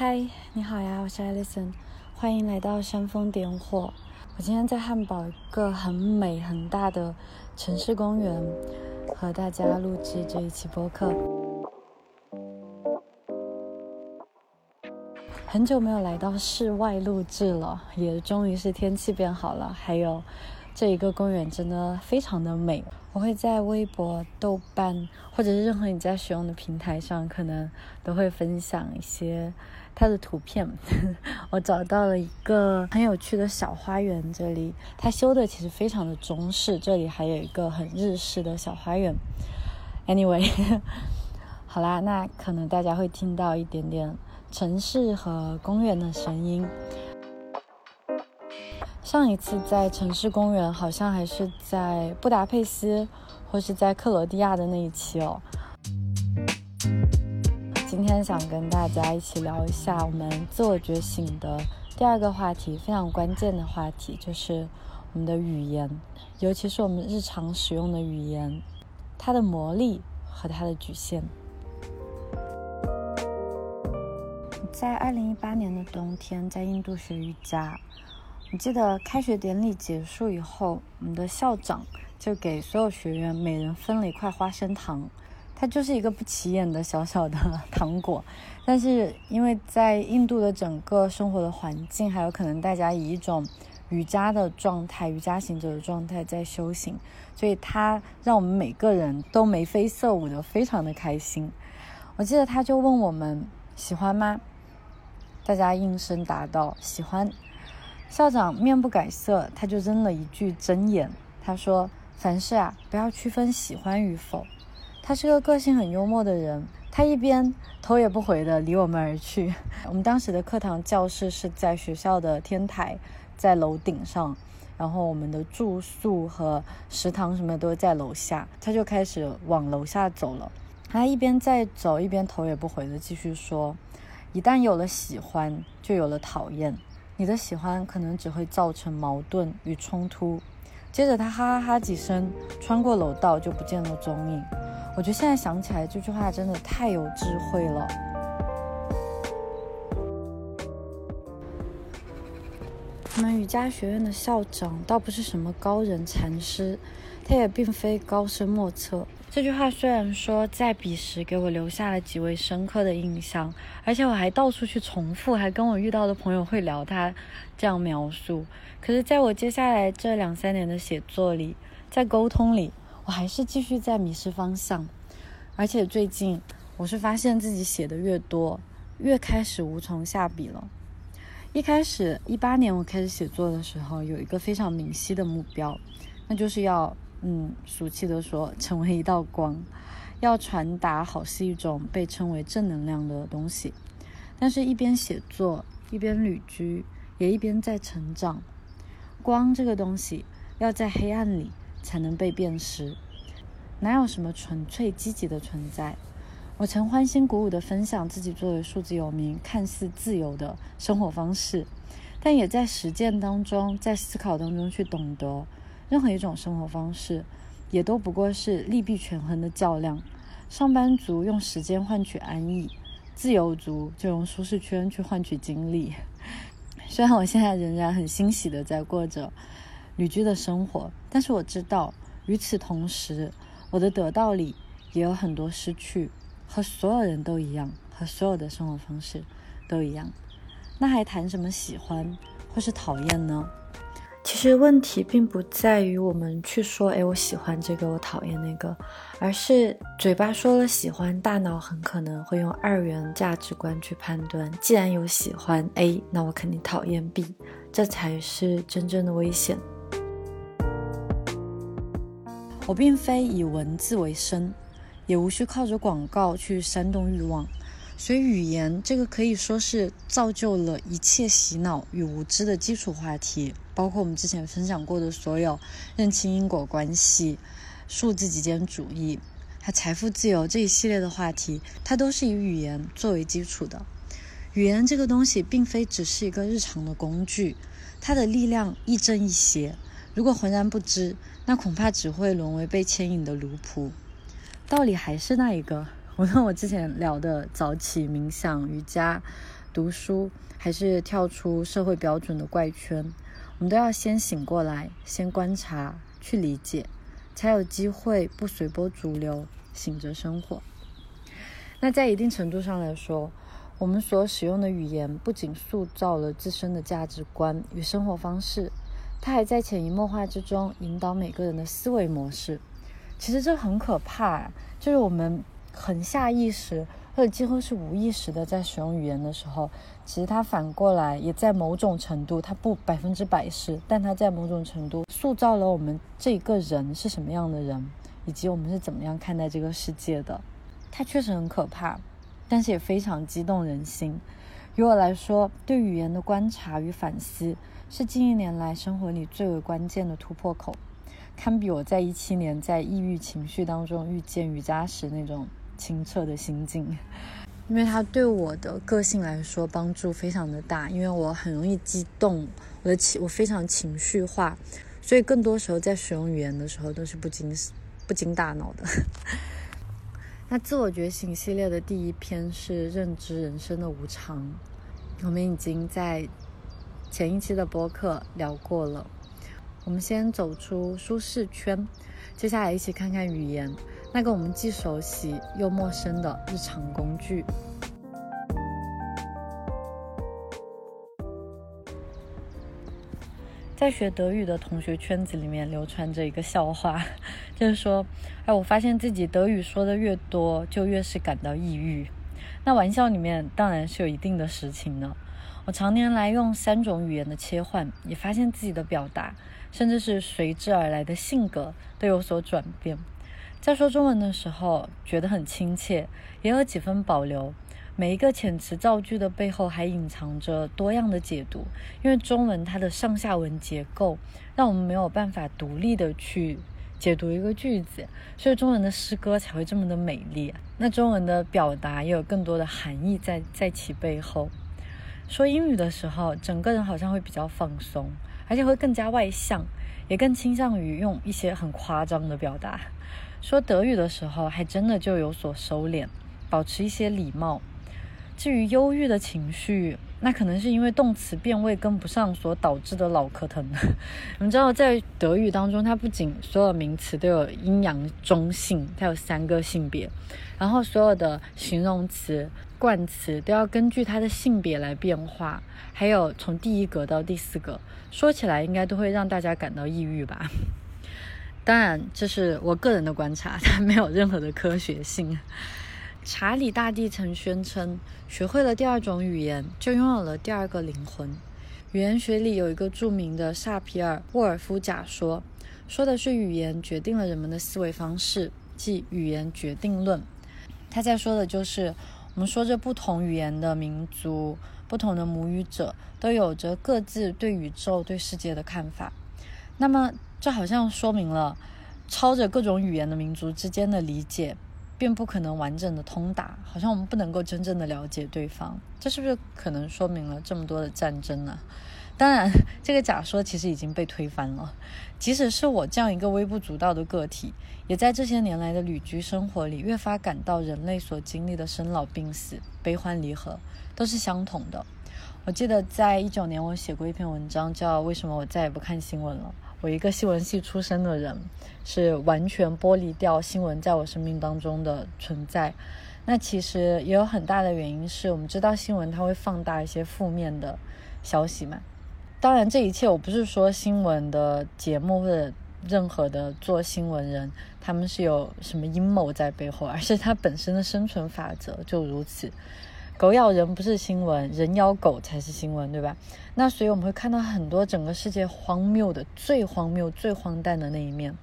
嗨，你好呀，我是 Alison，欢迎来到煽风点火。我今天在汉堡一个很美很大的城市公园，和大家录制这一期播客。很久没有来到室外录制了，也终于是天气变好了，还有。这一个公园真的非常的美，我会在微博、豆瓣或者是任何你在使用的平台上，可能都会分享一些它的图片。我找到了一个很有趣的小花园，这里它修的其实非常的中式，这里还有一个很日式的小花园。Anyway，好啦，那可能大家会听到一点点城市和公园的声音。上一次在城市公园，好像还是在布达佩斯，或是在克罗地亚的那一期哦。今天想跟大家一起聊一下我们自我觉醒的第二个话题，非常关键的话题，就是我们的语言，尤其是我们日常使用的语言，它的魔力和它的局限。在二零一八年的冬天，在印度学瑜伽。你记得开学典礼结束以后，我们的校长就给所有学员每人分了一块花生糖，它就是一个不起眼的小小的 糖果，但是因为在印度的整个生活的环境，还有可能大家以一种瑜伽的状态、瑜伽行者的状态在修行，所以他让我们每个人都眉飞色舞的，非常的开心。我记得他就问我们喜欢吗？大家应声答道喜欢。校长面不改色，他就扔了一句真言。他说：“凡事啊，不要区分喜欢与否。”他是个个性很幽默的人。他一边头也不回地离我们而去。我们当时的课堂教室是在学校的天台，在楼顶上，然后我们的住宿和食堂什么都在楼下。他就开始往楼下走了。他一边在走，一边头也不回地继续说：“一旦有了喜欢，就有了讨厌。”你的喜欢可能只会造成矛盾与冲突。接着他哈哈哈几声，穿过楼道就不见了踪影。我觉得现在想起来这句话真的太有智慧了。我们瑜伽学院的校长倒不是什么高人禅师，他也并非高深莫测。这句话虽然说在彼时给我留下了极为深刻的印象，而且我还到处去重复，还跟我遇到的朋友会聊他这样描述。可是，在我接下来这两三年的写作里，在沟通里，我还是继续在迷失方向。而且最近，我是发现自己写的越多，越开始无从下笔了。一开始，一八年我开始写作的时候，有一个非常明晰的目标，那就是要。嗯，俗气的说，成为一道光，要传达好是一种被称为正能量的东西。但是，一边写作，一边旅居，也一边在成长。光这个东西，要在黑暗里才能被辨识，哪有什么纯粹积极的存在？我曾欢欣鼓舞地分享自己作为数字游民看似自由的生活方式，但也在实践当中，在思考当中去懂得。任何一种生活方式，也都不过是利弊权衡的较量。上班族用时间换取安逸，自由族就用舒适圈去换取精力。虽然我现在仍然很欣喜的在过着旅居的生活，但是我知道，与此同时，我的得到里也有很多失去，和所有人都一样，和所有的生活方式都一样。那还谈什么喜欢或是讨厌呢？其实问题并不在于我们去说，哎，我喜欢这个，我讨厌那个，而是嘴巴说了喜欢，大脑很可能会用二元价值观去判断。既然有喜欢 A，那我肯定讨厌 B，这才是真正的危险。我并非以文字为生，也无需靠着广告去煽动欲望。所以，语言这个可以说是造就了一切洗脑与无知的基础话题，包括我们之前分享过的所有认清因果关系、数字极简主义、还财富自由这一系列的话题，它都是以语言作为基础的。语言这个东西并非只是一个日常的工具，它的力量亦正亦邪。如果浑然不知，那恐怕只会沦为被牵引的奴仆。道理还是那一个。无论我之前聊的早起、冥想、瑜伽，读书，还是跳出社会标准的怪圈，我们都要先醒过来，先观察，去理解，才有机会不随波逐流，醒着生活。那在一定程度上来说，我们所使用的语言不仅塑造了自身的价值观与生活方式，它还在潜移默化之中引导每个人的思维模式。其实这很可怕，就是我们很下意识或者几乎是无意识的在使用语言的时候，其实它反过来也在某种程度，它不百分之百是，但它在某种程度塑造了我们这个人是什么样的人，以及我们是怎么样看待这个世界的。它确实很可怕。但是也非常激动人心。于我来说，对语言的观察与反思是近一年来生活里最为关键的突破口，堪比我在一七年在抑郁情绪当中遇见瑜伽时那种清澈的心境。因为它对我的个性来说帮助非常的大，因为我很容易激动，我的情我非常情绪化，所以更多时候在使用语言的时候都是不经不经大脑的。那自我觉醒系列的第一篇是认知人生的无常，我们已经在前一期的播客聊过了。我们先走出舒适圈，接下来一起看看语言，那个我们既熟悉又陌生的日常工具。在学德语的同学圈子里面流传着一个笑话，就是说，哎，我发现自己德语说的越多，就越是感到抑郁。那玩笑里面当然是有一定的实情的。我常年来用三种语言的切换，也发现自己的表达，甚至是随之而来的性格都有所转变。在说中文的时候，觉得很亲切，也有几分保留。每一个遣词造句的背后还隐藏着多样的解读，因为中文它的上下文结构让我们没有办法独立的去解读一个句子，所以中文的诗歌才会这么的美丽。那中文的表达也有更多的含义在在其背后。说英语的时候，整个人好像会比较放松，而且会更加外向，也更倾向于用一些很夸张的表达。说德语的时候，还真的就有所收敛，保持一些礼貌。至于忧郁的情绪，那可能是因为动词变位跟不上所导致的脑壳疼。你们知道，在德语当中，它不仅所有名词都有阴阳中性，它有三个性别，然后所有的形容词、冠词都要根据它的性别来变化，还有从第一格到第四格，说起来应该都会让大家感到抑郁吧。当然，这是我个人的观察，它没有任何的科学性。查理大帝曾宣称，学会了第二种语言，就拥有了第二个灵魂。语言学里有一个著名的萨皮尔沃尔夫假说，说的是语言决定了人们的思维方式，即语言决定论。他在说的就是，我们说着不同语言的民族、不同的母语者，都有着各自对宇宙、对世界的看法。那么，这好像说明了，抄着各种语言的民族之间的理解。便不可能完整的通达，好像我们不能够真正的了解对方，这是不是可能说明了这么多的战争呢？当然，这个假说其实已经被推翻了。即使是我这样一个微不足道的个体，也在这些年来的旅居生活里，越发感到人类所经历的生老病死、悲欢离合都是相同的。我记得在一九年，我写过一篇文章，叫《为什么我再也不看新闻了》。我一个新闻系出身的人，是完全剥离掉新闻在我生命当中的存在。那其实也有很大的原因是我们知道新闻它会放大一些负面的消息嘛。当然，这一切我不是说新闻的节目或者任何的做新闻人他们是有什么阴谋在背后，而是它本身的生存法则就如此。狗咬人不是新闻，人咬狗才是新闻，对吧？那所以我们会看到很多整个世界荒谬的、最荒谬、最荒诞的那一面。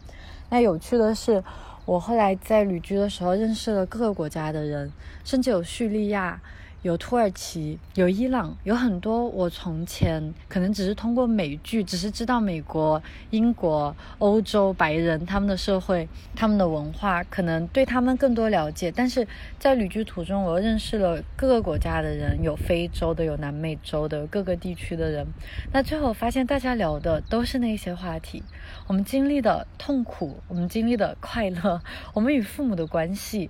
那有趣的是，我后来在旅居的时候认识了各个国家的人，甚至有叙利亚。有土耳其，有伊朗，有很多我从前可能只是通过美剧，只是知道美国、英国、欧洲白人他们的社会、他们的文化，可能对他们更多了解。但是在旅居途中，我又认识了各个国家的人，有非洲的，有南美洲的，各个地区的人。那最后发现，大家聊的都是那些话题：我们经历的痛苦，我们经历的快乐，我们与父母的关系。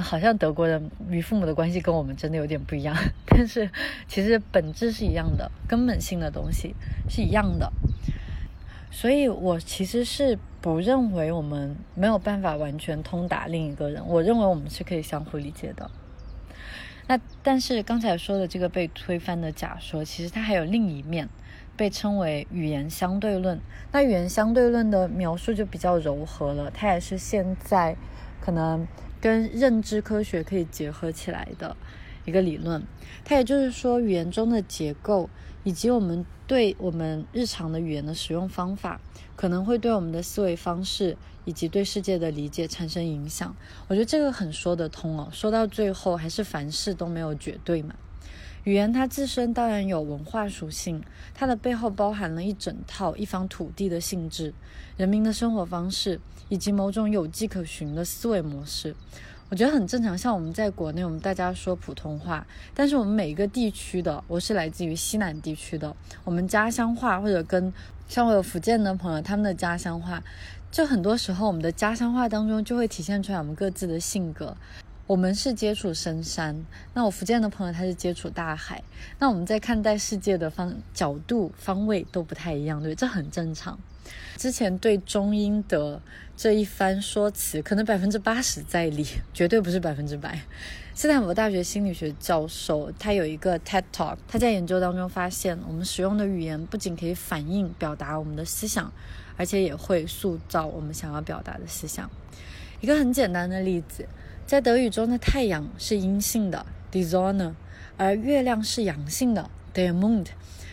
好像德国人与父母的关系跟我们真的有点不一样，但是其实本质是一样的，根本性的东西是一样的。所以我其实是不认为我们没有办法完全通达另一个人，我认为我们是可以相互理解的。那但是刚才说的这个被推翻的假说，其实它还有另一面，被称为语言相对论。那语言相对论的描述就比较柔和了，它也是现在可能。跟认知科学可以结合起来的一个理论，它也就是说，语言中的结构以及我们对我们日常的语言的使用方法，可能会对我们的思维方式以及对世界的理解产生影响。我觉得这个很说得通哦。说到最后，还是凡事都没有绝对嘛。语言它自身当然有文化属性，它的背后包含了一整套一方土地的性质、人民的生活方式。以及某种有迹可循的思维模式，我觉得很正常。像我们在国内，我们大家说普通话，但是我们每一个地区的，我是来自于西南地区的，我们家乡话或者跟像我有福建的朋友，他们的家乡话，就很多时候我们的家乡话当中就会体现出来我们各自的性格。我们是接触深山，那我福建的朋友他是接触大海，那我们在看待世界的方角度方位都不太一样，对，这很正常。之前对中英的这一番说辞，可能百分之八十在理，绝对不是百分之百。斯坦福大学心理学教授他有一个 TED Talk，他在研究当中发现，我们使用的语言不仅可以反映表达我们的思想，而且也会塑造我们想要表达的思想。一个很简单的例子，在德语中的太阳是阴性的 die Sonne，而月亮是阳性的 der Mond。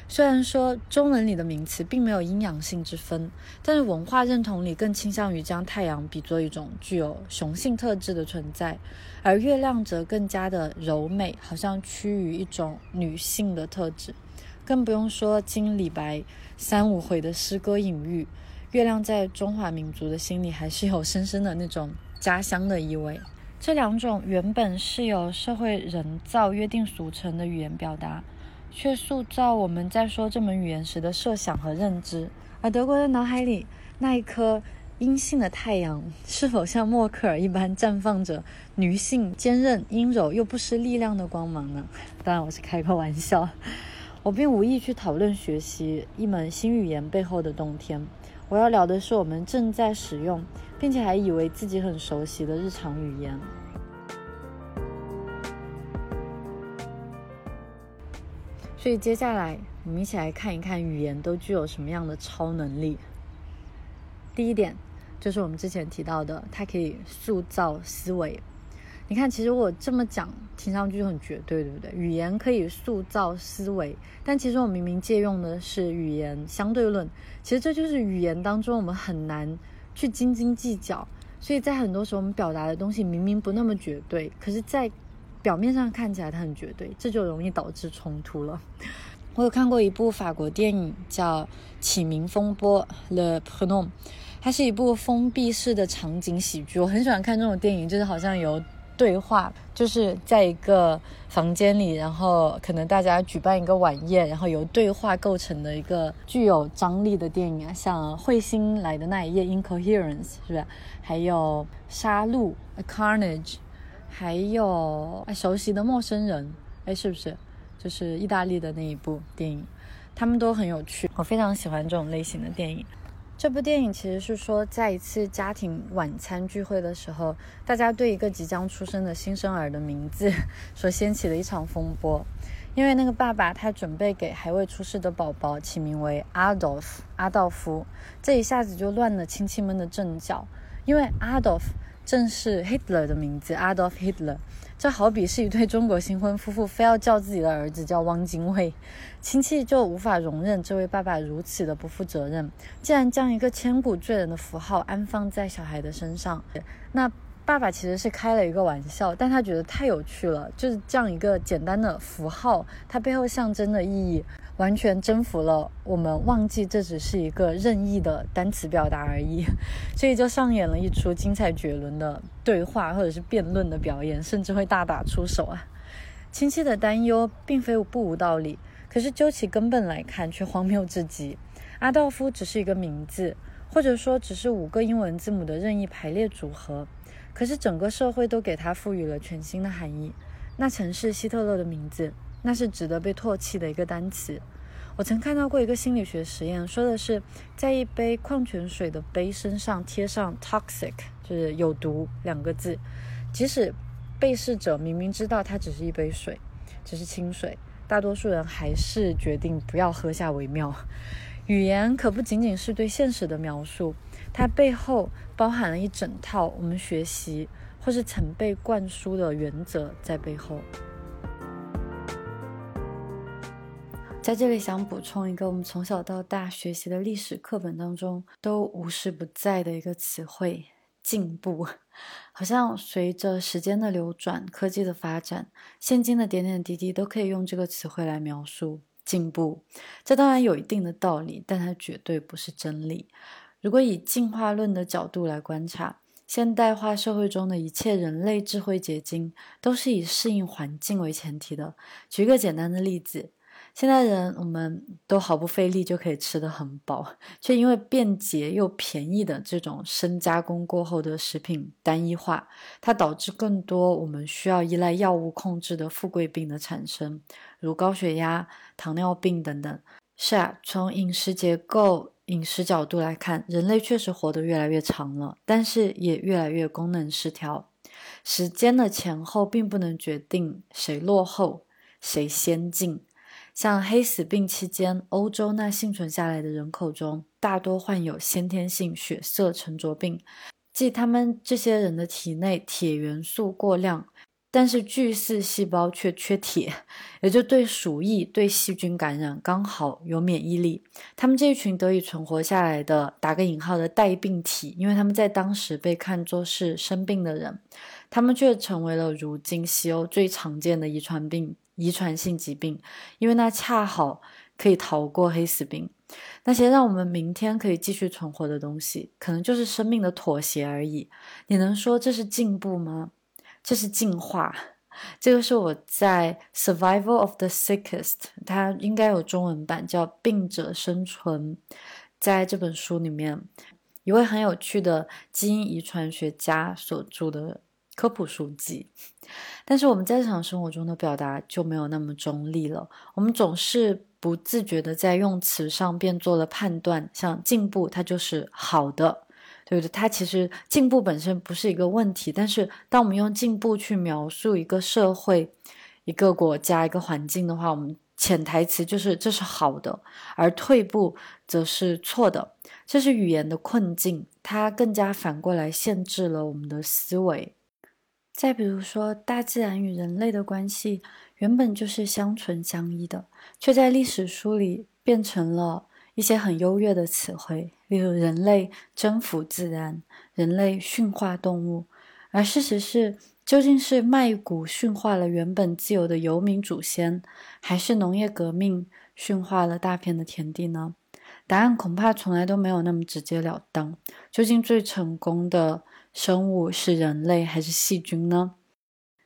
虽然说中文里的名词并没有阴阳性之分，但是文化认同里更倾向于将太阳比作一种具有雄性特质的存在，而月亮则更加的柔美，好像趋于一种女性的特质。更不用说经李白三五回的诗歌隐喻，月亮在中华民族的心里还是有深深的那种家乡的意味。这两种原本是由社会人造约定俗成的语言表达。却塑造我们在说这门语言时的设想和认知。而德国人脑海里那一颗阴性的太阳，是否像默克尔一般绽放着女性坚韧、阴柔又不失力量的光芒呢？当然，我是开个玩笑。我并无意去讨论学习一门新语言背后的冬天。我要聊的是我们正在使用，并且还以为自己很熟悉的日常语言。所以接下来，我们一起来看一看语言都具有什么样的超能力。第一点就是我们之前提到的，它可以塑造思维。你看，其实我这么讲，听上去就很绝对，对不对？语言可以塑造思维，但其实我明明借用的是语言相对论。其实这就是语言当中我们很难去斤斤计较。所以在很多时候，我们表达的东西明明不那么绝对，可是，在表面上看起来它很绝对，这就容易导致冲突了。我有看过一部法国电影叫《启明风波》（Le Prenom），它是一部封闭式的场景喜剧。我很喜欢看这种电影，就是好像有对话，就是在一个房间里，然后可能大家举办一个晚宴，然后由对话构成的一个具有张力的电影啊，像《彗星来的那一夜》（Incoherence） 是不是？还有《杀戮》（A Carnage）。还有熟悉的陌生人，哎，是不是？就是意大利的那一部电影，他们都很有趣，我非常喜欢这种类型的电影。这部电影其实是说，在一次家庭晚餐聚会的时候，大家对一个即将出生的新生儿的名字所掀起的一场风波。因为那个爸爸他准备给还未出世的宝宝起名为 Adolf 阿道夫，这一下子就乱了亲戚们的阵脚，因为 Adolf。正是 Hitler 的名字，Adolf Hitler。这好比是一对中国新婚夫妇非要叫自己的儿子叫汪精卫，亲戚就无法容忍这位爸爸如此的不负责任，竟然将一个千古罪人的符号安放在小孩的身上。那爸爸其实是开了一个玩笑，但他觉得太有趣了，就是这样一个简单的符号，它背后象征的意义。完全征服了我们，忘记这只是一个任意的单词表达而已，所以就上演了一出精彩绝伦的对话或者是辩论的表演，甚至会大打出手啊！亲戚的担忧并非不无道理，可是究其根本来看却荒谬至极。阿道夫只是一个名字，或者说只是五个英文字母的任意排列组合，可是整个社会都给它赋予了全新的含义。那曾是希特勒的名字，那是值得被唾弃的一个单词。我曾看到过一个心理学实验，说的是在一杯矿泉水的杯身上贴上 “toxic”，就是有毒两个字，即使被试者明明知道它只是一杯水，只是清水，大多数人还是决定不要喝下为妙。语言可不仅仅是对现实的描述，它背后包含了一整套我们学习或是曾被灌输的原则在背后。在这里想补充一个我们从小到大学习的历史课本当中都无时不在的一个词汇——进步。好像随着时间的流转、科技的发展，现今的点点滴滴都可以用这个词汇来描述进步。这当然有一定的道理，但它绝对不是真理。如果以进化论的角度来观察，现代化社会中的一切人类智慧结晶都是以适应环境为前提的。举一个简单的例子。现代人，我们都毫不费力就可以吃得很饱，却因为便捷又便宜的这种深加工过后的食品单一化，它导致更多我们需要依赖药物控制的富贵病的产生，如高血压、糖尿病等等。是啊，从饮食结构、饮食角度来看，人类确实活得越来越长了，但是也越来越功能失调。时间的前后并不能决定谁落后，谁先进。像黑死病期间，欧洲那幸存下来的人口中，大多患有先天性血色沉着病，即他们这些人的体内铁元素过量，但是巨噬细胞却缺铁，也就对鼠疫、对细菌感染刚好有免疫力。他们这一群得以存活下来的打个引号的带病体，因为他们在当时被看作是生病的人，他们却成为了如今西欧最常见的遗传病。遗传性疾病，因为那恰好可以逃过黑死病。那些让我们明天可以继续存活的东西，可能就是生命的妥协而已。你能说这是进步吗？这是进化。这个是我在《Survival of the Sickest》，它应该有中文版，叫《病者生存》。在这本书里面，一位很有趣的基因遗传学家所著的。科普书籍，但是我们在日常生活中的表达就没有那么中立了。我们总是不自觉的在用词上便做了判断，像进步，它就是好的，对不对？它其实进步本身不是一个问题，但是当我们用进步去描述一个社会、一个国家、一个环境的话，我们潜台词就是这是好的，而退步则是错的。这是语言的困境，它更加反过来限制了我们的思维。再比如说，大自然与人类的关系原本就是相存相依的，却在历史书里变成了一些很优越的词汇，例如“人类征服自然”“人类驯化动物”。而事实是，究竟是麦谷驯化了原本自由的游民祖先，还是农业革命驯化了大片的田地呢？答案恐怕从来都没有那么直截了当。究竟最成功的？生物是人类还是细菌呢？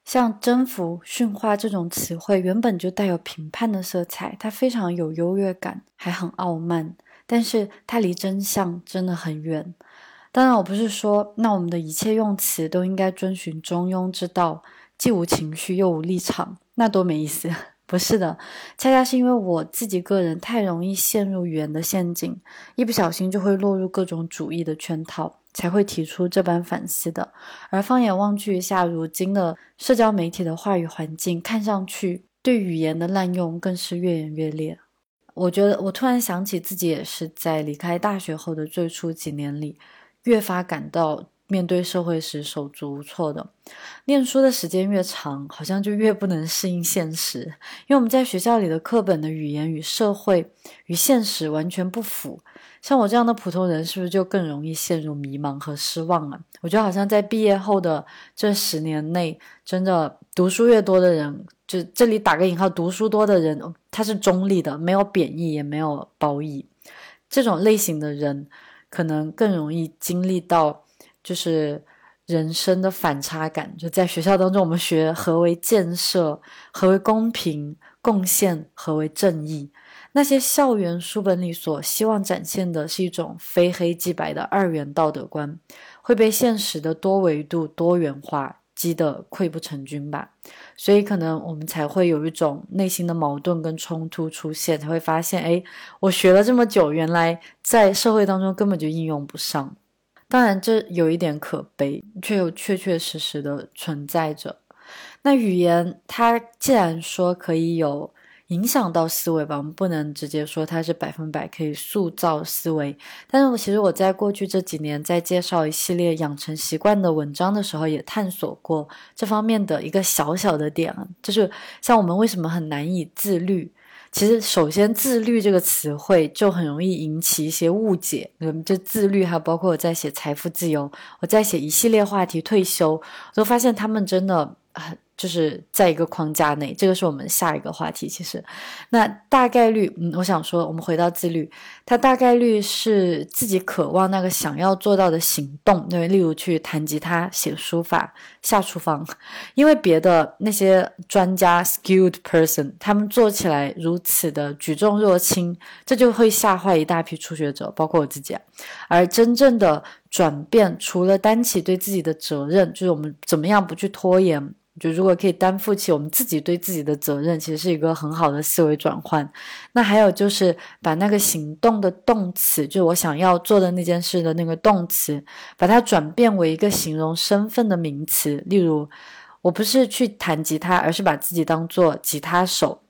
像征服、驯化这种词汇，原本就带有评判的色彩，它非常有优越感，还很傲慢。但是它离真相真的很远。当然，我不是说那我们的一切用词都应该遵循中庸之道，既无情绪又无立场，那多没意思。不是的，恰恰是因为我自己个人太容易陷入语言的陷阱，一不小心就会落入各种主义的圈套。才会提出这般反思的。而放眼望去一下，如今的社交媒体的话语环境，看上去对语言的滥用更是越演越烈。我觉得，我突然想起自己也是在离开大学后的最初几年里，越发感到。面对社会时手足无措的，念书的时间越长，好像就越不能适应现实。因为我们在学校里的课本的语言与社会与现实完全不符。像我这样的普通人，是不是就更容易陷入迷茫和失望啊？我觉得好像在毕业后的这十年内，真的读书越多的人，就这里打个引号，读书多的人，他是中立的，没有贬义，也没有褒义。这种类型的人，可能更容易经历到。就是人生的反差感，就在学校当中，我们学何为建设，何为公平、贡献，何为正义。那些校园书本里所希望展现的是一种非黑即白的二元道德观，会被现实的多维度多元化击得溃不成军吧。所以可能我们才会有一种内心的矛盾跟冲突出现，才会发现，哎，我学了这么久，原来在社会当中根本就应用不上。当然，这有一点可悲，却又确确实实的存在着。那语言，它既然说可以有。影响到思维吧，我们不能直接说它是百分百可以塑造思维。但是我其实我在过去这几年在介绍一系列养成习惯的文章的时候，也探索过这方面的一个小小的点，就是像我们为什么很难以自律。其实首先“自律”这个词汇就很容易引起一些误解。就自律，还包括我在写财富自由，我在写一系列话题退休，就发现他们真的很。就是在一个框架内，这个是我们下一个话题。其实，那大概率，嗯，我想说，我们回到自律，它大概率是自己渴望那个想要做到的行动，对，例如去弹吉他、写书法、下厨房，因为别的那些专家 （skilled person） 他们做起来如此的举重若轻，这就会吓坏一大批初学者，包括我自己。而真正的转变，除了担起对自己的责任，就是我们怎么样不去拖延。就如果可以担负起我们自己对自己的责任，其实是一个很好的思维转换。那还有就是把那个行动的动词，就我想要做的那件事的那个动词，把它转变为一个形容身份的名词。例如，我不是去弹吉他，而是把自己当做吉他手；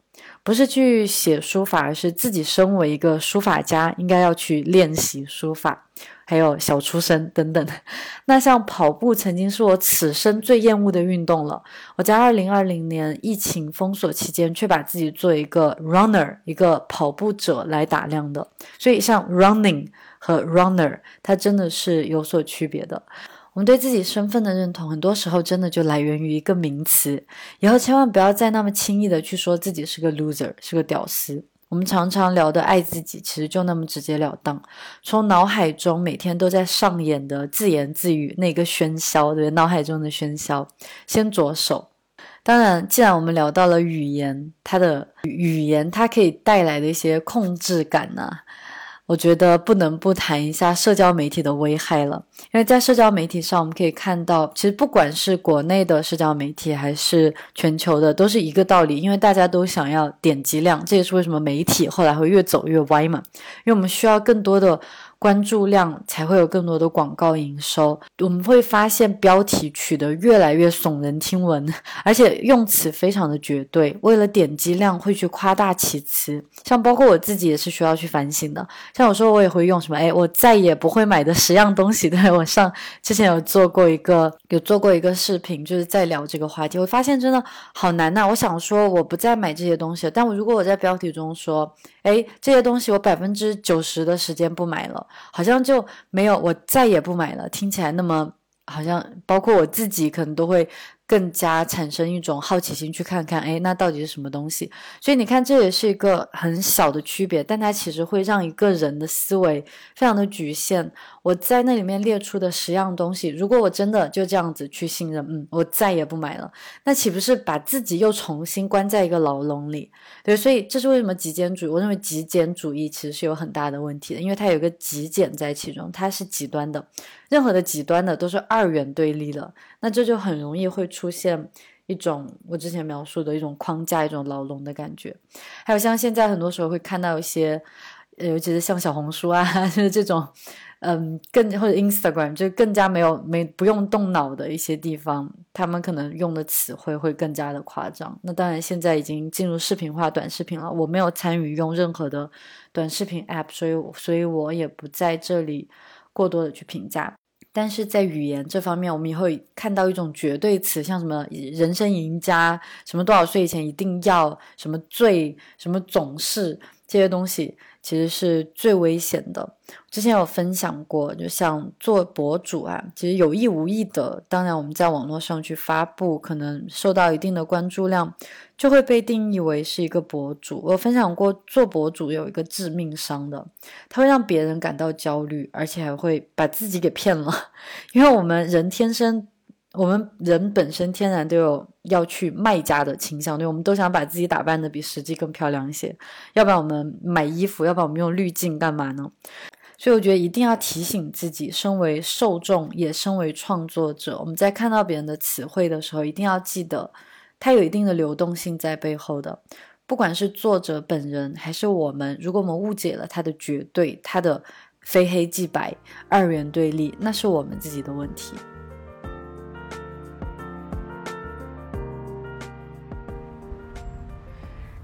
不是去写书法，而是自己身为一个书法家，应该要去练习书法。还有小出生等等，那像跑步曾经是我此生最厌恶的运动了。我在二零二零年疫情封锁期间，却把自己做一个 runner，一个跑步者来打量的。所以像 running 和 runner，它真的是有所区别的。我们对自己身份的认同，很多时候真的就来源于一个名词。以后千万不要再那么轻易的去说自己是个 loser，是个屌丝。我们常常聊的爱自己，其实就那么直截了当，从脑海中每天都在上演的自言自语那个喧嚣，对脑海中的喧嚣，先着手。当然，既然我们聊到了语言，它的语言它可以带来的一些控制感呢？我觉得不能不谈一下社交媒体的危害了，因为在社交媒体上，我们可以看到，其实不管是国内的社交媒体还是全球的，都是一个道理，因为大家都想要点击量，这也是为什么媒体后来会越走越歪嘛，因为我们需要更多的。关注量才会有更多的广告营收。我们会发现标题取得越来越耸人听闻，而且用词非常的绝对，为了点击量会去夸大其词。像包括我自己也是需要去反省的。像有时候我也会用什么，哎，我再也不会买的 十样东西。对我上之前有做过一个，有做过一个视频，就是在聊这个话题。我发现真的好难呐。我想说我不再买这些东西了，但我如果我在标题中说，哎，这些东西我百分之九十的时间不买了。好像就没有，我再也不买了。听起来那么好像，包括我自己可能都会。更加产生一种好奇心，去看看，哎，那到底是什么东西？所以你看，这也是一个很小的区别，但它其实会让一个人的思维非常的局限。我在那里面列出的十样东西，如果我真的就这样子去信任，嗯，我再也不买了，那岂不是把自己又重新关在一个牢笼里？对，所以这是为什么极简主义？我认为极简主义其实是有很大的问题的，因为它有一个极简在其中，它是极端的。任何的极端的都是二元对立的，那这就很容易会出现一种我之前描述的一种框架、一种牢笼的感觉。还有像现在很多时候会看到一些，尤其是像小红书啊，就是这种，嗯，更或者 Instagram 就更加没有没不用动脑的一些地方，他们可能用的词汇会更加的夸张。那当然现在已经进入视频化短视频了，我没有参与用任何的短视频 App，所以所以我也不在这里。过多的去评价，但是在语言这方面，我们也会看到一种绝对词，像什么人生赢家，什么多少岁以前一定要，什么最，什么总是这些东西。其实是最危险的。之前有分享过，就像做博主啊，其实有意无意的，当然我们在网络上去发布，可能受到一定的关注量，就会被定义为是一个博主。我分享过，做博主有一个致命伤的，它会让别人感到焦虑，而且还会把自己给骗了，因为我们人天生。我们人本身天然都有要去卖家的倾向，对，我们都想把自己打扮的比实际更漂亮一些。要不然我们买衣服，要不然我们用滤镜干嘛呢？所以我觉得一定要提醒自己，身为受众，也身为创作者，我们在看到别人的词汇的时候，一定要记得，它有一定的流动性在背后的。不管是作者本人，还是我们，如果我们误解了他的绝对，他的非黑即白、二元对立，那是我们自己的问题。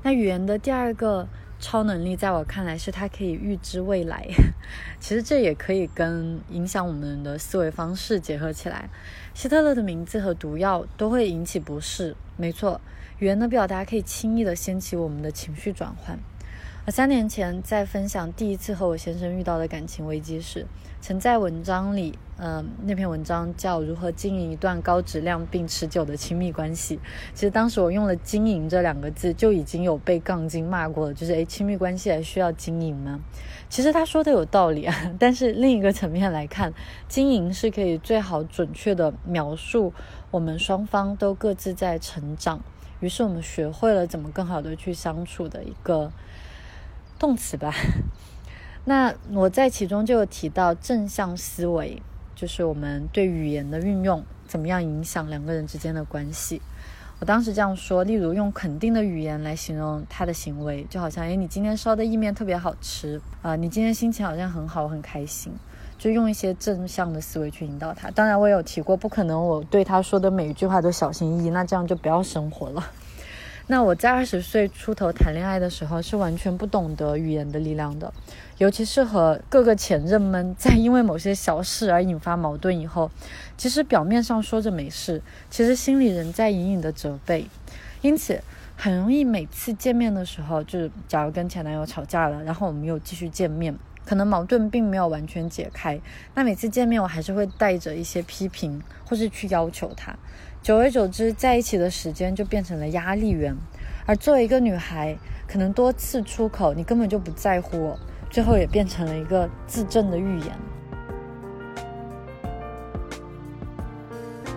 那语言的第二个超能力，在我看来是它可以预知未来。其实这也可以跟影响我们的思维方式结合起来。希特勒的名字和毒药都会引起不适，没错，语言的表达可以轻易的掀起我们的情绪转换。而三年前在分享第一次和我先生遇到的感情危机时，曾在文章里，嗯，那篇文章叫《如何经营一段高质量并持久的亲密关系》。其实当时我用了“经营”这两个字，就已经有被杠精骂过了。就是，诶，亲密关系还需要经营吗？其实他说的有道理啊，但是另一个层面来看，经营是可以最好准确的描述我们双方都各自在成长，于是我们学会了怎么更好的去相处的一个。动词吧，那我在其中就有提到正向思维，就是我们对语言的运用怎么样影响两个人之间的关系。我当时这样说，例如用肯定的语言来形容他的行为，就好像诶，你今天烧的意面特别好吃啊，你今天心情好像很好，很开心，就用一些正向的思维去引导他。当然，我有提过，不可能我对他说的每一句话都小心翼翼，那这样就不要生活了。那我在二十岁出头谈恋爱的时候，是完全不懂得语言的力量的，尤其是和各个前任们在因为某些小事而引发矛盾以后，其实表面上说着没事，其实心里仍在隐隐的责备，因此很容易每次见面的时候，就是假如跟前男友吵架了，然后我们又继续见面，可能矛盾并没有完全解开，那每次见面我还是会带着一些批评，或是去要求他。久而久之，在一起的时间就变成了压力源，而作为一个女孩，可能多次出口，你根本就不在乎我，最后也变成了一个自证的预言。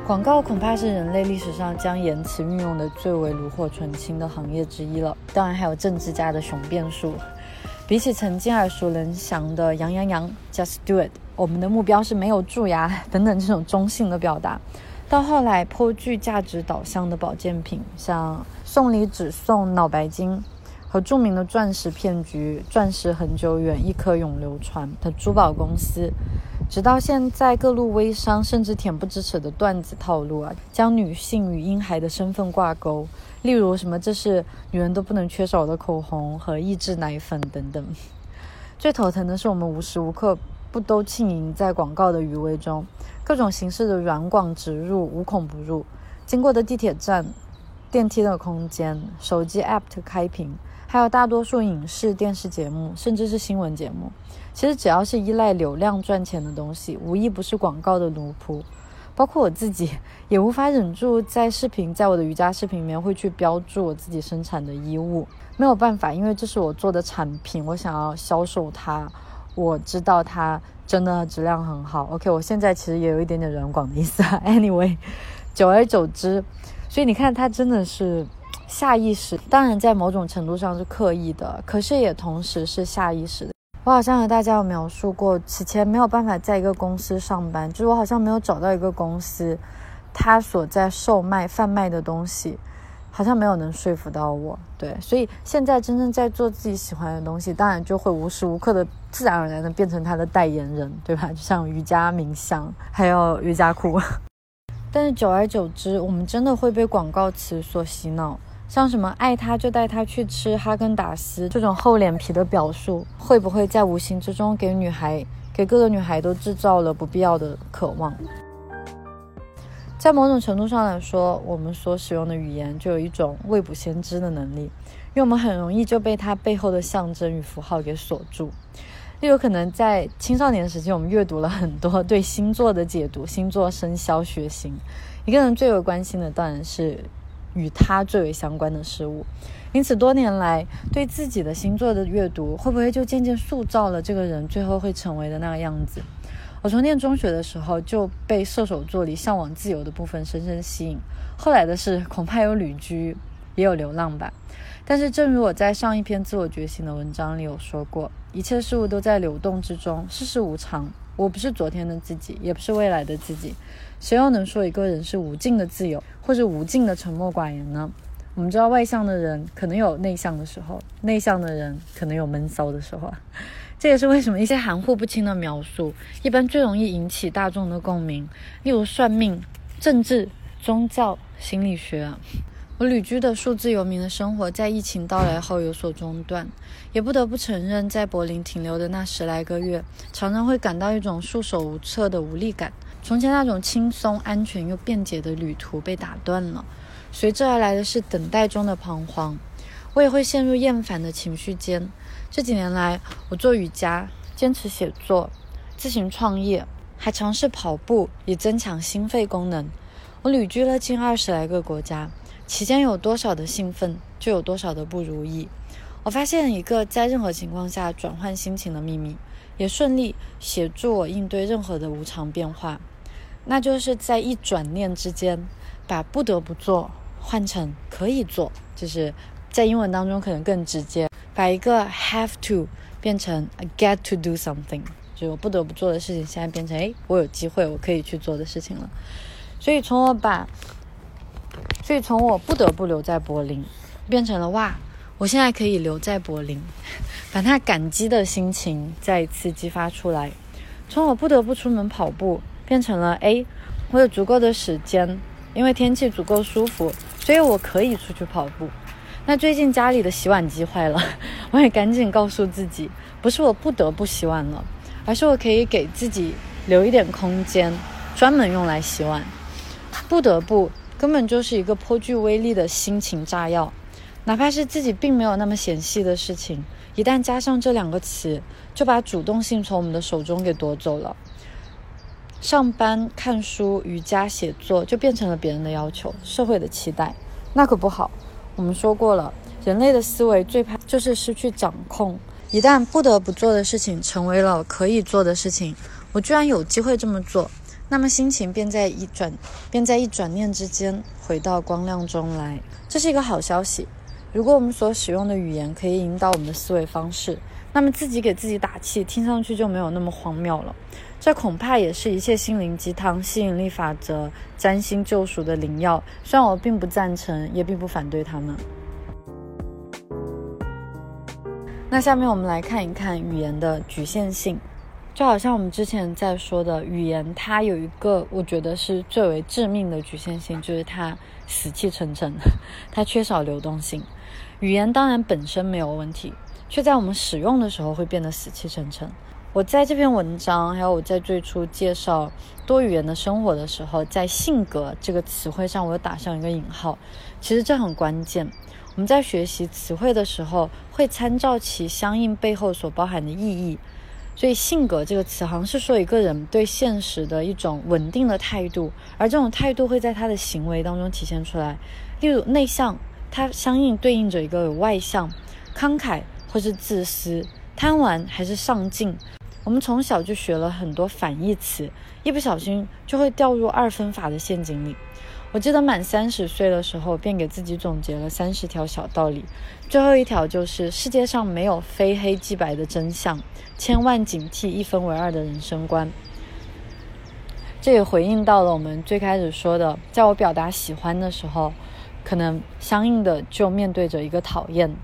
广告恐怕是人类历史上将言辞运用的最为炉火纯青的行业之一了，当然还有政治家的雄辩术。比起曾经耳熟能详的“杨洋洋 ”，“Just do it”，我们的目标是没有蛀牙 等等这种中性的表达。到后来，颇具价值导向的保健品，像送礼只送脑白金，和著名的钻石骗局“钻石恒久远，一颗永流传”的珠宝公司，直到现在各路微商甚至恬不知耻的段子套路啊，将女性与婴孩的身份挂钩，例如什么这是女人都不能缺少的口红和益智奶粉等等。最头疼的是，我们无时无刻不都浸淫在广告的余味中。各种形式的软广植入无孔不入，经过的地铁站、电梯的空间、手机 App 的开屏，还有大多数影视、电视节目，甚至是新闻节目，其实只要是依赖流量赚钱的东西，无一不是广告的奴仆。包括我自己，也无法忍住在视频，在我的瑜伽视频里面会去标注我自己生产的衣物，没有办法，因为这是我做的产品，我想要销售它。我知道它真的质量很好。OK，我现在其实也有一点点软广的意思啊。Anyway，久而久之，所以你看，它真的是下意识。当然，在某种程度上是刻意的，可是也同时是下意识的。我好像和大家有描述过，此前没有办法在一个公司上班，就是我好像没有找到一个公司，它所在售卖贩卖的东西。好像没有能说服到我，对，所以现在真正在做自己喜欢的东西，当然就会无时无刻的自然而然的变成他的代言人，对吧？就像瑜伽冥想，还有瑜伽裤。但是久而久之，我们真的会被广告词所洗脑，像什么爱他就带他去吃哈根达斯这种厚脸皮的表述，会不会在无形之中给女孩，给各个女孩都制造了不必要的渴望？在某种程度上来说，我们所使用的语言就有一种未卜先知的能力，因为我们很容易就被它背后的象征与符号给锁住。例如，可能在青少年时期，我们阅读了很多对星座的解读，星座生肖血型，一个人最为关心的当然是与他最为相关的事物。因此，多年来对自己的星座的阅读，会不会就渐渐塑造了这个人最后会成为的那个样子？我从念中学的时候就被射手座里向往自由的部分深深吸引，后来的事恐怕有旅居，也有流浪吧。但是，正如我在上一篇自我觉醒的文章里有说过，一切事物都在流动之中，世事无常。我不是昨天的自己，也不是未来的自己。谁又能说一个人是无尽的自由，或者无尽的沉默寡言呢？我们知道，外向的人可能有内向的时候，内向的人可能有闷骚的时候。这也是为什么一些含糊不清的描述，一般最容易引起大众的共鸣。例如算命、政治、宗教、心理学。我旅居的数字游民的生活，在疫情到来后有所中断，也不得不承认，在柏林停留的那十来个月，常常会感到一种束手无策的无力感。从前那种轻松、安全又便捷的旅途被打断了，随之而来的是等待中的彷徨。我也会陷入厌烦的情绪间。这几年来，我做瑜伽，坚持写作，自行创业，还尝试跑步，以增强心肺功能。我旅居了近二十来个国家，期间有多少的兴奋，就有多少的不如意。我发现一个在任何情况下转换心情的秘密，也顺利协助我应对任何的无常变化。那就是在一转念之间，把不得不做换成可以做，就是在英文当中可能更直接。把一个 have to 变成 get to do something，就是我不得不做的事情，现在变成哎，我有机会，我可以去做的事情了。所以从我把，所以从我不得不留在柏林，变成了哇，我现在可以留在柏林，把他感激的心情再一次激发出来。从我不得不出门跑步，变成了哎，我有足够的时间，因为天气足够舒服，所以我可以出去跑步。那最近家里的洗碗机坏了，我也赶紧告诉自己，不是我不得不洗碗了，而是我可以给自己留一点空间，专门用来洗碗。不得不根本就是一个颇具威力的心情炸药，哪怕是自己并没有那么嫌弃的事情，一旦加上这两个词，就把主动性从我们的手中给夺走了。上班、看书、瑜伽、写作，就变成了别人的要求、社会的期待，那可不好。我们说过了，人类的思维最怕就是失去掌控。一旦不得不做的事情成为了可以做的事情，我居然有机会这么做，那么心情便在一转，便在一转念之间回到光亮中来。这是一个好消息。如果我们所使用的语言可以引导我们的思维方式，那么自己给自己打气，听上去就没有那么荒谬了。这恐怕也是一切心灵鸡汤、吸引力法则、占星救赎的灵药。虽然我并不赞成，也并不反对他们。那下面我们来看一看语言的局限性。就好像我们之前在说的，语言它有一个我觉得是最为致命的局限性，就是它死气沉沉，它缺少流动性。语言当然本身没有问题，却在我们使用的时候会变得死气沉沉。我在这篇文章，还有我在最初介绍多语言的生活的时候，在性格这个词汇上，我有打上一个引号。其实这很关键。我们在学习词汇的时候，会参照其相应背后所包含的意义。所以，性格这个词，好像是说一个人对现实的一种稳定的态度，而这种态度会在他的行为当中体现出来。例如，内向，它相应对应着一个外向、慷慨或是自私、贪玩还是上进。我们从小就学了很多反义词，一不小心就会掉入二分法的陷阱里。我记得满三十岁的时候，便给自己总结了三十条小道理，最后一条就是世界上没有非黑即白的真相，千万警惕一分为二的人生观。这也回应到了我们最开始说的，在我表达喜欢的时候，可能相应的就面对着一个讨厌。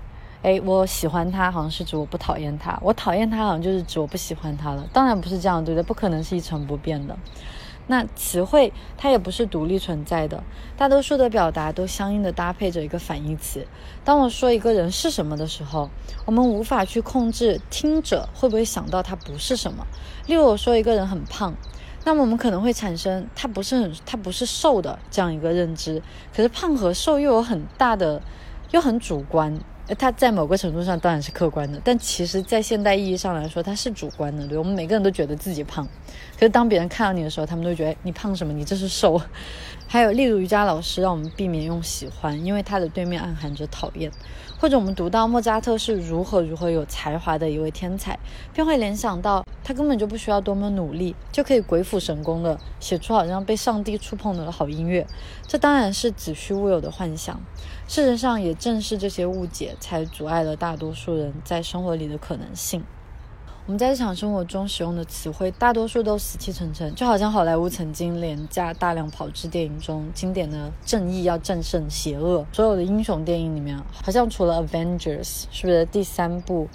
哎，我喜欢他，好像是指我不讨厌他；我讨厌他，好像就是指我不喜欢他了。当然不是这样，对不对？不可能是一成不变的。那词汇它也不是独立存在的，大多数的表达都相应的搭配着一个反义词。当我说一个人是什么的时候，我们无法去控制听者会不会想到他不是什么。例如我说一个人很胖，那么我们可能会产生他不是很他不是瘦的这样一个认知。可是胖和瘦又有很大的又很主观。它在某个程度上当然是客观的，但其实，在现代意义上来说，它是主观的。对我们每个人都觉得自己胖，可是当别人看到你的时候，他们都觉得你胖什么？你这是瘦。还有，例如瑜伽老师让我们避免用喜欢，因为它的对面暗含着讨厌。或者我们读到莫扎特是如何如何有才华的一位天才，便会联想到他根本就不需要多么努力，就可以鬼斧神工的写出好像被上帝触碰的好音乐。这当然是子虚乌有的幻想。事实上，也正是这些误解，才阻碍了大多数人在生活里的可能性。我们在日常生活中使用的词汇，大多数都死气沉沉，就好像好莱坞曾经廉价大量炮制电影中经典的正义要战胜邪恶，所有的英雄电影里面，好像除了 Avengers，是不是第三部，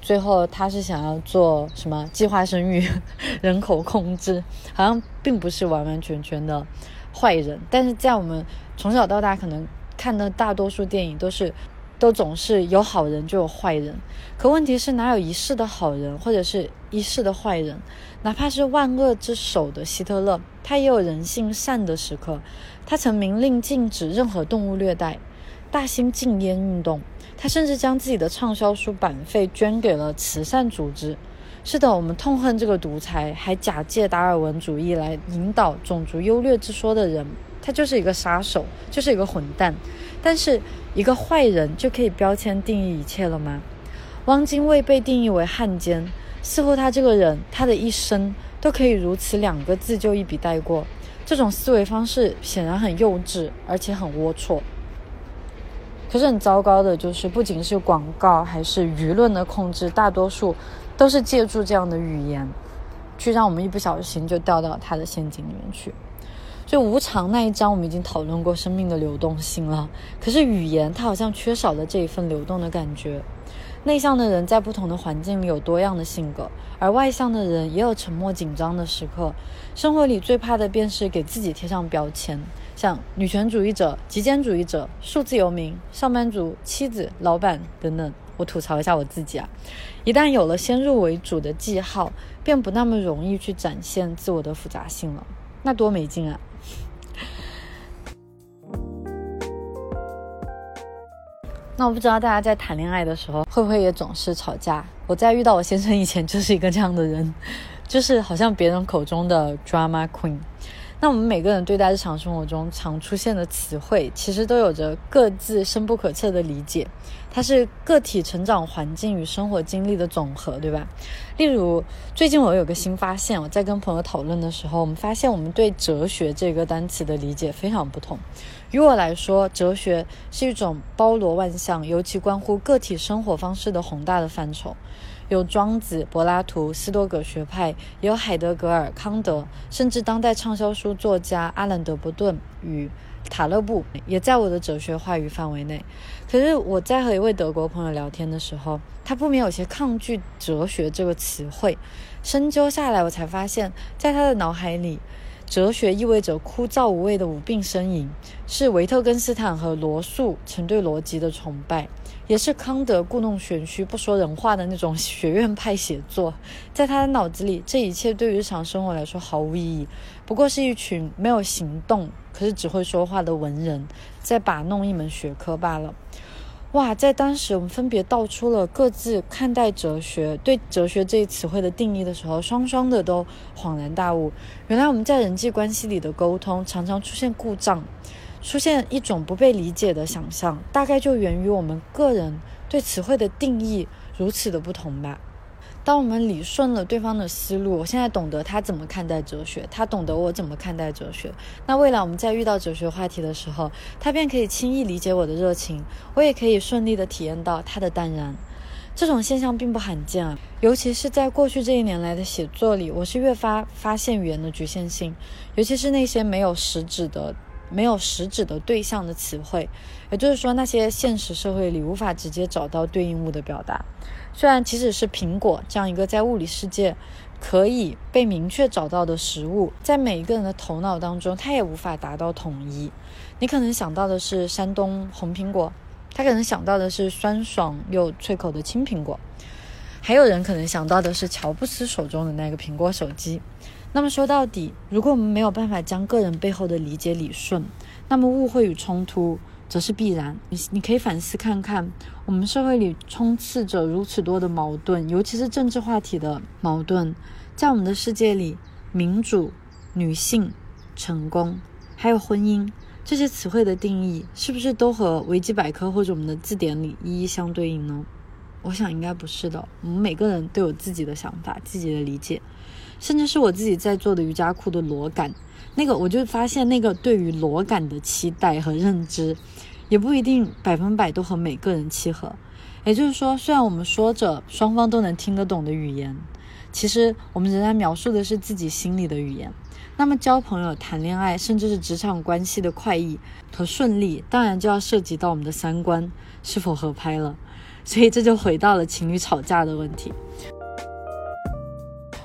最后他是想要做什么计划生育、人口控制，好像并不是完完全全的坏人。但是在我们从小到大可能看的大多数电影都是。都总是有好人就有坏人，可问题是哪有一世的好人或者是一世的坏人？哪怕是万恶之首的希特勒，他也有人性善的时刻。他曾明令禁止任何动物虐待，大兴禁烟运动，他甚至将自己的畅销书版费捐给了慈善组织。是的，我们痛恨这个独裁，还假借达尔文主义来引导种族优劣之说的人，他就是一个杀手，就是一个混蛋。但是。一个坏人就可以标签定义一切了吗？汪精卫被定义为汉奸，似乎他这个人，他的一生都可以如此两个字就一笔带过。这种思维方式显然很幼稚，而且很龌龊。可是很糟糕的就是，不仅是广告，还是舆论的控制，大多数都是借助这样的语言，去让我们一不小心就掉到他的陷阱里面去。就无常那一章，我们已经讨论过生命的流动性了。可是语言，它好像缺少了这一份流动的感觉。内向的人在不同的环境里有多样的性格，而外向的人也有沉默紧张的时刻。生活里最怕的便是给自己贴上标签，像女权主义者、极简主义者、数字游民、上班族、妻子、老板等等。我吐槽一下我自己啊，一旦有了先入为主的记号，便不那么容易去展现自我的复杂性了。那多没劲啊！那我不知道大家在谈恋爱的时候会不会也总是吵架？我在遇到我先生以前就是一个这样的人，就是好像别人口中的 drama queen。那我们每个人对待日常生活中常出现的词汇，其实都有着各自深不可测的理解。它是个体成长环境与生活经历的总和，对吧？例如，最近我有个新发现，我在跟朋友讨论的时候，我们发现我们对哲学这个单词的理解非常不同。于我来说，哲学是一种包罗万象，尤其关乎个体生活方式的宏大的范畴。有庄子、柏拉图、斯多葛学派，有海德格尔、康德，甚至当代畅销书作家阿兰·德伯顿与塔勒布，也在我的哲学话语范围内。可是我在和一位德国朋友聊天的时候，他不免有些抗拒“哲学”这个词汇。深究下来，我才发现，在他的脑海里，哲学意味着枯燥无味的无病呻吟，是维特根斯坦和罗素曾对逻辑的崇拜。也是康德故弄玄虚、不说人话的那种 学院派写作，在他的脑子里，这一切对于日常生活来说毫无意义，不过是一群没有行动，可是只会说话的文人在把弄一门学科罢了。哇，在当时我们分别道出了各自看待哲学、对哲学这一词汇的定义的时候，双双的都恍然大悟，原来我们在人际关系里的沟通常常出现故障。出现一种不被理解的想象，大概就源于我们个人对词汇的定义如此的不同吧。当我们理顺了对方的思路，我现在懂得他怎么看待哲学，他懂得我怎么看待哲学。那未来我们在遇到哲学话题的时候，他便可以轻易理解我的热情，我也可以顺利的体验到他的淡然。这种现象并不罕见啊，尤其是在过去这一年来的写作里，我是越发发现语言的局限性，尤其是那些没有实质的。没有实质的对象的词汇，也就是说，那些现实社会里无法直接找到对应物的表达。虽然即使是苹果这样一个在物理世界可以被明确找到的食物，在每一个人的头脑当中，它也无法达到统一。你可能想到的是山东红苹果，他可能想到的是酸爽又脆口的青苹果，还有人可能想到的是乔布斯手中的那个苹果手机。那么说到底，如果我们没有办法将个人背后的理解理顺，那么误会与冲突则是必然。你你可以反思看看，我们社会里充斥着如此多的矛盾，尤其是政治话题的矛盾，在我们的世界里，民主、女性、成功，还有婚姻这些词汇的定义，是不是都和维基百科或者我们的字典里一一相对应呢？我想应该不是的。我们每个人都有自己的想法、自己的理解，甚至是我自己在做的瑜伽裤的裸感。那个我就发现，那个对于裸感的期待和认知，也不一定百分百都和每个人契合。也就是说，虽然我们说着双方都能听得懂的语言，其实我们仍然描述的是自己心里的语言。那么，交朋友、谈恋爱，甚至是职场关系的快意和顺利，当然就要涉及到我们的三观是否合拍了。所以，这就回到了情侣吵架的问题。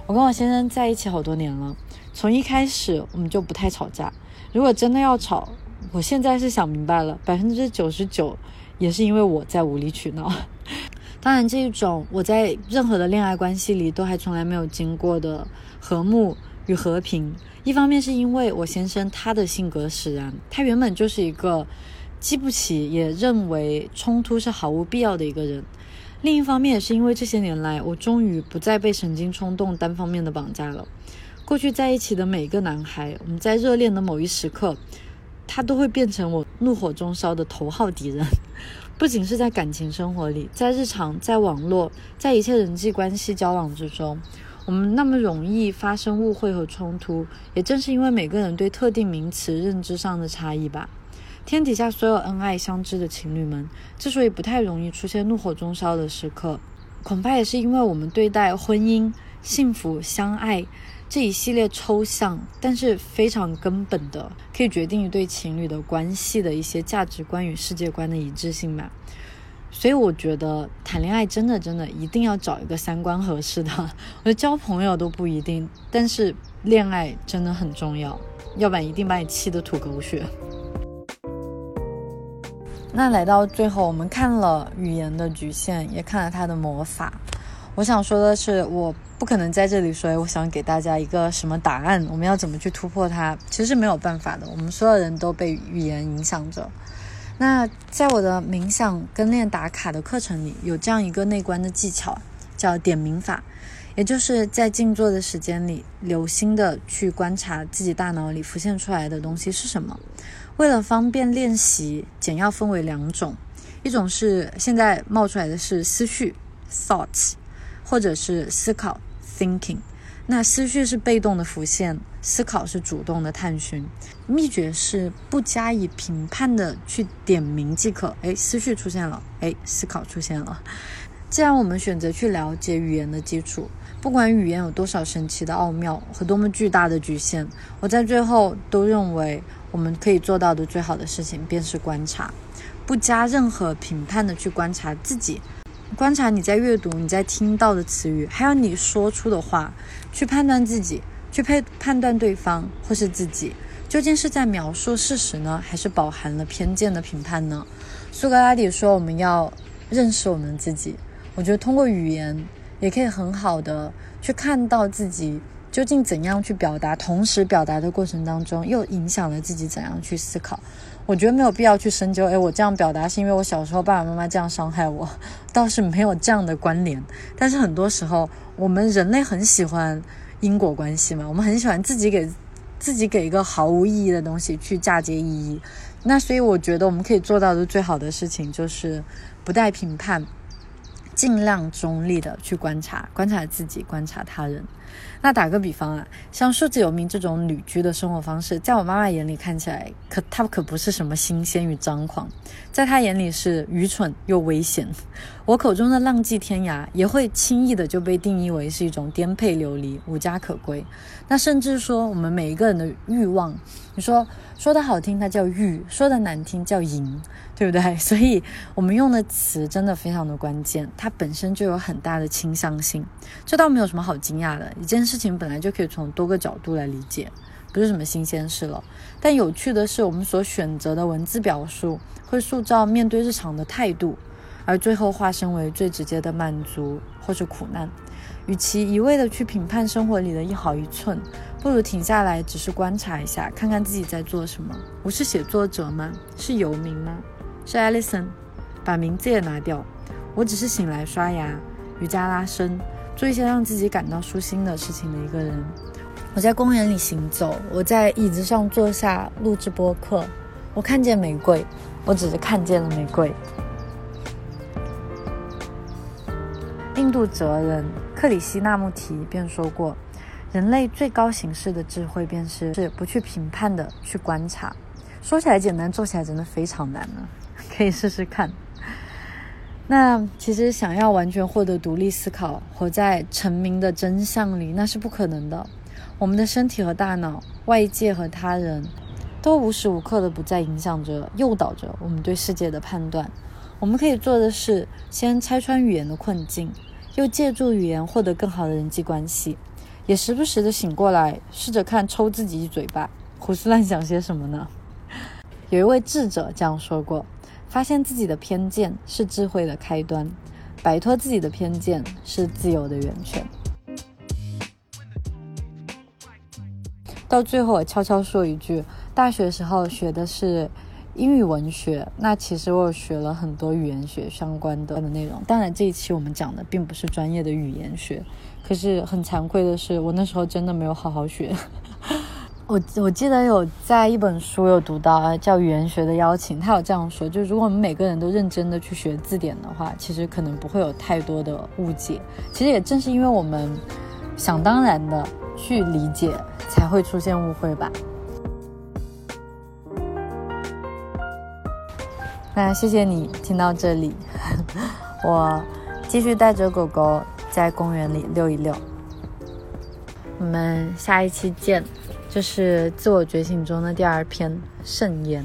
我跟我先生在一起好多年了。从一开始我们就不太吵架。如果真的要吵，我现在是想明白了，百分之九十九也是因为我在无理取闹。当然，这一种我在任何的恋爱关系里都还从来没有经过的和睦与和平，一方面是因为我先生他的性格使然，他原本就是一个记不起也认为冲突是毫无必要的一个人；另一方面也是因为这些年来我终于不再被神经冲动单方面的绑架了。过去在一起的每一个男孩，我们在热恋的某一时刻，他都会变成我怒火中烧的头号敌人。不仅是在感情生活里，在日常、在网络、在一切人际关系交往之中，我们那么容易发生误会和冲突，也正是因为每个人对特定名词认知上的差异吧。天底下所有恩爱相知的情侣们，之所以不太容易出现怒火中烧的时刻，恐怕也是因为我们对待婚姻、幸福、相爱。这一系列抽象但是非常根本的，可以决定一对情侣的关系的一些价值观与世界观的一致性吧。所以我觉得谈恋爱真的真的一定要找一个三观合适的。我觉得交朋友都不一定，但是恋爱真的很重要，要不然一定把你气得吐狗血。那来到最后，我们看了语言的局限，也看了它的魔法。我想说的是，我。不可能在这里说，我想给大家一个什么答案，我们要怎么去突破它？其实没有办法的。我们所有人都被语言影响着。那在我的冥想跟练打卡的课程里，有这样一个内观的技巧，叫点名法，也就是在静坐的时间里，留心的去观察自己大脑里浮现出来的东西是什么。为了方便练习，简要分为两种，一种是现在冒出来的是思绪 （thoughts），或者是思考。Thinking，那思绪是被动的浮现，思考是主动的探寻。秘诀是不加以评判的去点名即可。哎，思绪出现了，哎，思考出现了。既然我们选择去了解语言的基础，不管语言有多少神奇的奥妙和多么巨大的局限，我在最后都认为我们可以做到的最好的事情便是观察，不加任何评判的去观察自己。观察你在阅读、你在听到的词语，还有你说出的话，去判断自己，去判判断对方或是自己，究竟是在描述事实呢，还是饱含了偏见的评判呢？苏格拉底说：“我们要认识我们自己。”我觉得通过语言，也可以很好的去看到自己究竟怎样去表达，同时表达的过程当中，又影响了自己怎样去思考。我觉得没有必要去深究，哎，我这样表达是因为我小时候爸爸妈妈这样伤害我，倒是没有这样的关联。但是很多时候，我们人类很喜欢因果关系嘛，我们很喜欢自己给自己给一个毫无意义的东西去嫁接意义。那所以我觉得我们可以做到的最好的事情就是不带评判，尽量中立的去观察，观察自己，观察他人。那打个比方啊，像数字游民这种旅居的生活方式，在我妈妈眼里看起来，可她可不是什么新鲜与张狂，在她眼里是愚蠢又危险。我口中的浪迹天涯，也会轻易的就被定义为是一种颠沛流离、无家可归。那甚至说，我们每一个人的欲望，你说说的好听，它叫欲；说的难听，叫淫。对不对？所以我们用的词真的非常的关键，它本身就有很大的倾向性，这倒没有什么好惊讶的。一件事情本来就可以从多个角度来理解，不是什么新鲜事了。但有趣的是，我们所选择的文字表述会塑造面对日常的态度，而最后化身为最直接的满足或是苦难。与其一味的去评判生活里的一毫一寸，不如停下来，只是观察一下，看看自己在做什么。我是写作者吗？是游民吗？是 Alison，把名字也拿掉。我只是醒来刷牙、瑜伽拉伸，做一些让自己感到舒心的事情的一个人。我在公园里行走，我在椅子上坐下录制播客。我看见玫瑰，我只是看见了玫瑰。印度哲人克里希那穆提便说过：“人类最高形式的智慧，便是是不去评判的去观察。”说起来简单，做起来真的非常难呢。可以试试看。那其实想要完全获得独立思考，活在成名的真相里，那是不可能的。我们的身体和大脑、外界和他人，都无时无刻的不在影响着、诱导着我们对世界的判断。我们可以做的是，先拆穿语言的困境。又借助语言获得更好的人际关系，也时不时的醒过来，试着看抽自己一嘴巴，胡思乱想些什么呢？有一位智者这样说过：发现自己的偏见是智慧的开端，摆脱自己的偏见是自由的源泉。到最后，我悄悄说一句：大学时候学的是。英语文学，那其实我学了很多语言学相关的的内容。当然，这一期我们讲的并不是专业的语言学，可是很惭愧的是，我那时候真的没有好好学。我我记得有在一本书有读到叫《语言学的邀请》，他有这样说：，就是如果我们每个人都认真的去学字典的话，其实可能不会有太多的误解。其实也正是因为我们想当然的去理解，才会出现误会吧。那谢谢你听到这里，我继续带着狗狗在公园里溜一溜。我们下一期见，这是自我觉醒中的第二篇圣言。